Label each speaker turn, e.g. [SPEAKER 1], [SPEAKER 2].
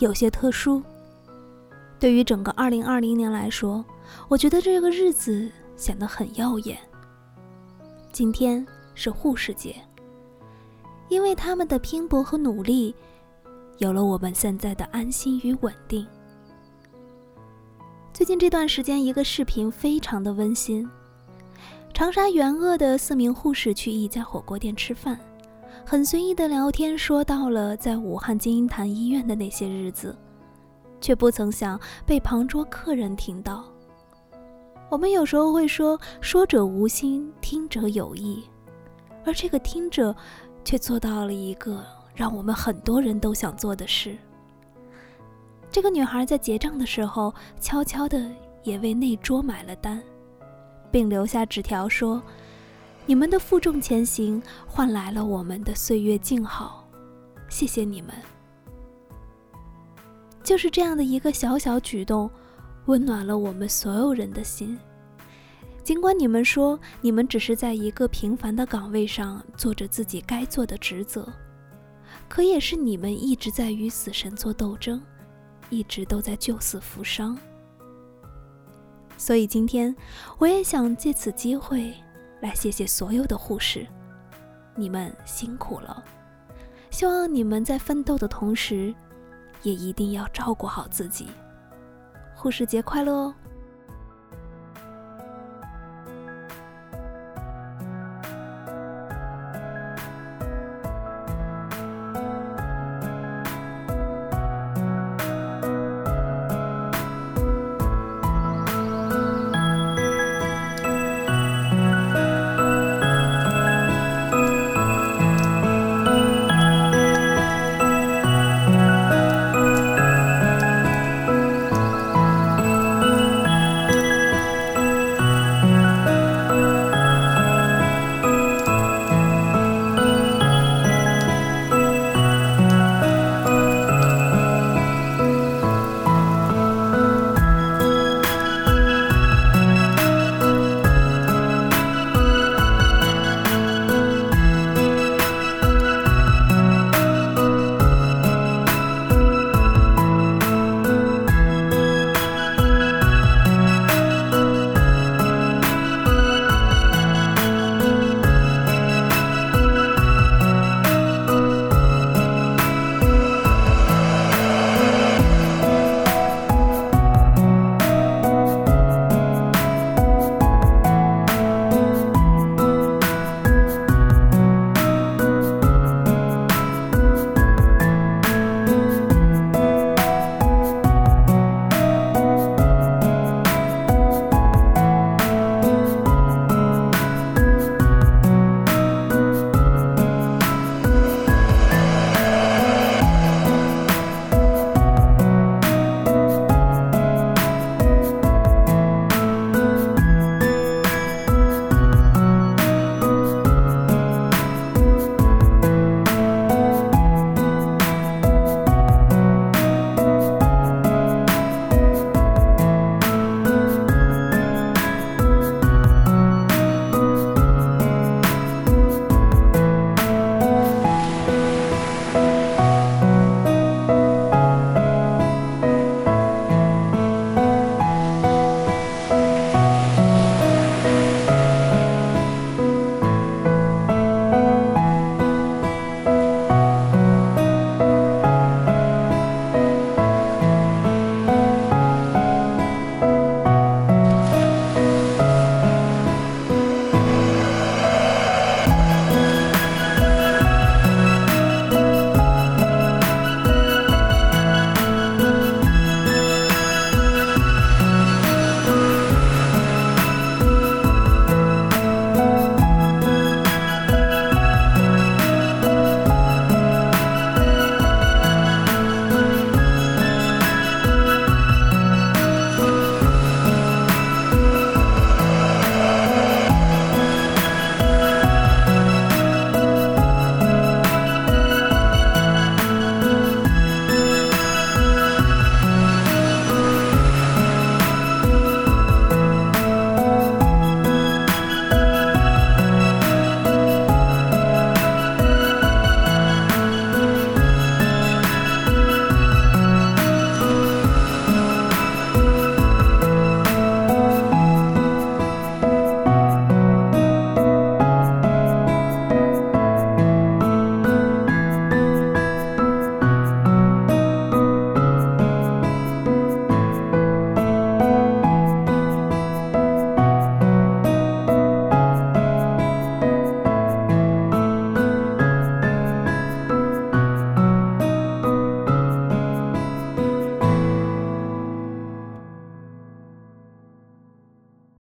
[SPEAKER 1] 有些特殊。对于整个2020年来说，我觉得这个日子显得很耀眼。今天是护士节，因为他们的拼搏和努力，有了我们现在的安心与稳定。最近这段时间，一个视频非常的温馨。长沙援鄂的四名护士去一家火锅店吃饭，很随意的聊天，说到了在武汉金银潭医院的那些日子。却不曾想被旁桌客人听到。我们有时候会说“说者无心，听者有意”，而这个听者却做到了一个让我们很多人都想做的事。这个女孩在结账的时候，悄悄的也为那桌买了单，并留下纸条说：“你们的负重前行，换来了我们的岁月静好，谢谢你们。”就是这样的一个小小举动，温暖了我们所有人的心。尽管你们说你们只是在一个平凡的岗位上做着自己该做的职责，可也是你们一直在与死神做斗争，一直都在救死扶伤。所以今天，我也想借此机会来谢谢所有的护士，你们辛苦了。希望你们在奋斗的同时。也一定要照顾好自己。护士节快乐哦！